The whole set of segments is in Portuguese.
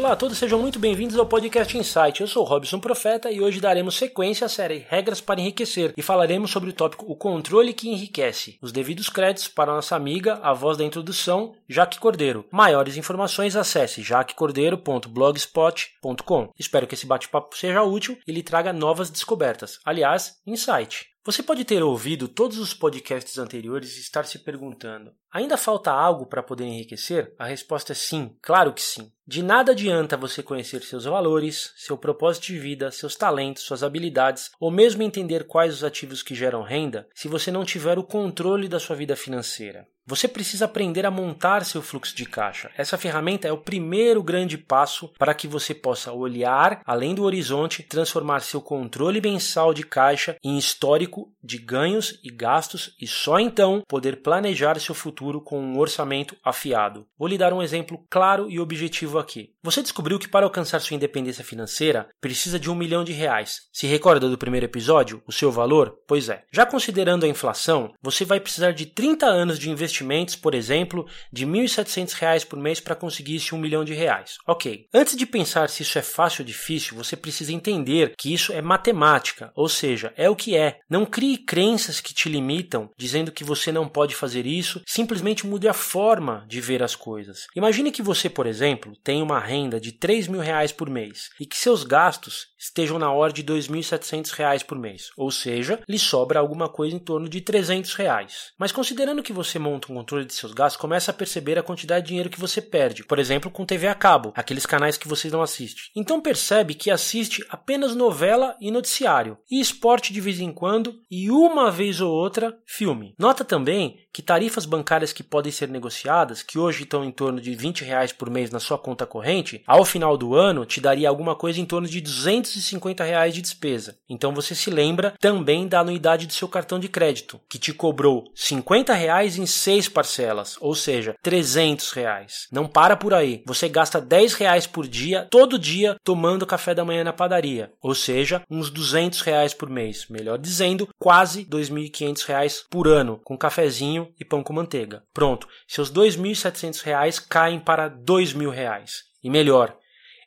Olá a todos, sejam muito bem-vindos ao podcast Insight. Eu sou Robson Profeta e hoje daremos sequência à série Regras para Enriquecer e falaremos sobre o tópico O Controle que Enriquece. Os devidos créditos para nossa amiga, a voz da introdução, Jaque Cordeiro. Maiores informações acesse jaquecordeiro.blogspot.com. Espero que esse bate-papo seja útil e lhe traga novas descobertas. Aliás, Insight. Você pode ter ouvido todos os podcasts anteriores e estar se perguntando: ainda falta algo para poder enriquecer? A resposta é sim, claro que sim. De nada adianta você conhecer seus valores, seu propósito de vida, seus talentos, suas habilidades, ou mesmo entender quais os ativos que geram renda, se você não tiver o controle da sua vida financeira. Você precisa aprender a montar seu fluxo de caixa. Essa ferramenta é o primeiro grande passo para que você possa olhar além do horizonte, transformar seu controle mensal de caixa em histórico de ganhos e gastos e só então poder planejar seu futuro com um orçamento afiado. Vou lhe dar um exemplo claro e objetivo aqui. Você descobriu que para alcançar sua independência financeira precisa de um milhão de reais. Se recorda do primeiro episódio? O seu valor? Pois é. Já considerando a inflação, você vai precisar de 30 anos de investimento investimentos, por exemplo, de R$ 1.700 por mês para conseguir esse 1 milhão de reais. Ok. Antes de pensar se isso é fácil ou difícil, você precisa entender que isso é matemática, ou seja, é o que é. Não crie crenças que te limitam, dizendo que você não pode fazer isso, simplesmente mude a forma de ver as coisas. Imagine que você, por exemplo, tem uma renda de 3 mil reais por mês e que seus gastos estejam na ordem de 2.700 reais por mês, ou seja, lhe sobra alguma coisa em torno de 300 reais. Mas considerando que você monta o controle de seus gastos, começa a perceber a quantidade de dinheiro que você perde. Por exemplo, com TV a cabo, aqueles canais que você não assiste. Então percebe que assiste apenas novela e noticiário, e esporte de vez em quando, e uma vez ou outra, filme. Nota também que tarifas bancárias que podem ser negociadas, que hoje estão em torno de 20 reais por mês na sua conta corrente, ao final do ano te daria alguma coisa em torno de 250 reais de despesa. Então você se lembra também da anuidade do seu cartão de crédito, que te cobrou 50 reais em seis seis parcelas, ou seja, 300 reais. Não para por aí. Você gasta 10 reais por dia, todo dia, tomando café da manhã na padaria, ou seja, uns 200 reais por mês. Melhor dizendo, quase 2.500 reais por ano, com cafezinho e pão com manteiga. Pronto, seus 2.700 reais caem para 2.000 reais. E melhor,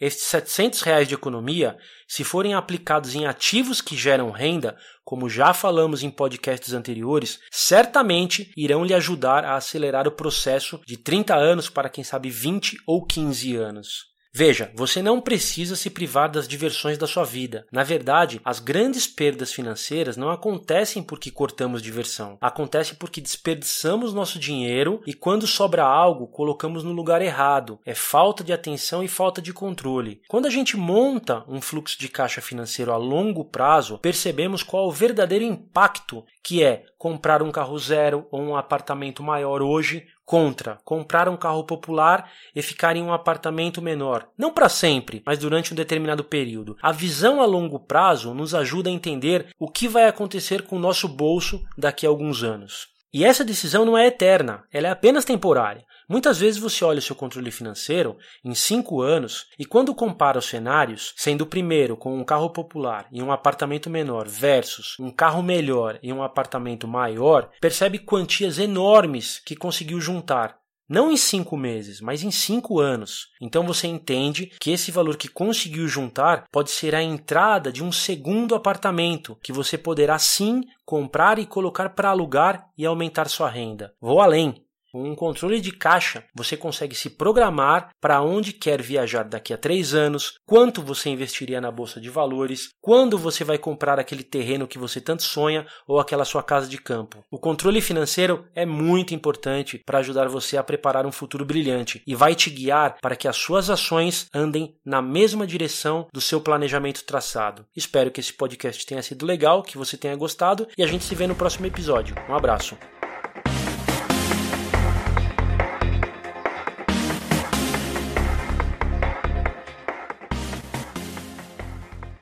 estes 700 reais de economia, se forem aplicados em ativos que geram renda, como já falamos em podcasts anteriores, certamente irão lhe ajudar a acelerar o processo de 30 anos para quem sabe 20 ou 15 anos. Veja, você não precisa se privar das diversões da sua vida. Na verdade, as grandes perdas financeiras não acontecem porque cortamos diversão. Acontecem porque desperdiçamos nosso dinheiro e quando sobra algo, colocamos no lugar errado. É falta de atenção e falta de controle. Quando a gente monta um fluxo de caixa financeiro a longo prazo, percebemos qual o verdadeiro impacto que é comprar um carro zero ou um apartamento maior hoje contra comprar um carro popular e ficar em um apartamento menor. Não para sempre, mas durante um determinado período. A visão a longo prazo nos ajuda a entender o que vai acontecer com o nosso bolso daqui a alguns anos. E essa decisão não é eterna, ela é apenas temporária. Muitas vezes você olha o seu controle financeiro em cinco anos e quando compara os cenários, sendo o primeiro com um carro popular e um apartamento menor versus um carro melhor e um apartamento maior, percebe quantias enormes que conseguiu juntar não em cinco meses, mas em cinco anos. Então você entende que esse valor que conseguiu juntar pode ser a entrada de um segundo apartamento que você poderá sim comprar e colocar para alugar e aumentar sua renda. Vou além. Com um controle de caixa, você consegue se programar para onde quer viajar daqui a três anos, quanto você investiria na bolsa de valores, quando você vai comprar aquele terreno que você tanto sonha ou aquela sua casa de campo. O controle financeiro é muito importante para ajudar você a preparar um futuro brilhante e vai te guiar para que as suas ações andem na mesma direção do seu planejamento traçado. Espero que esse podcast tenha sido legal, que você tenha gostado e a gente se vê no próximo episódio. Um abraço.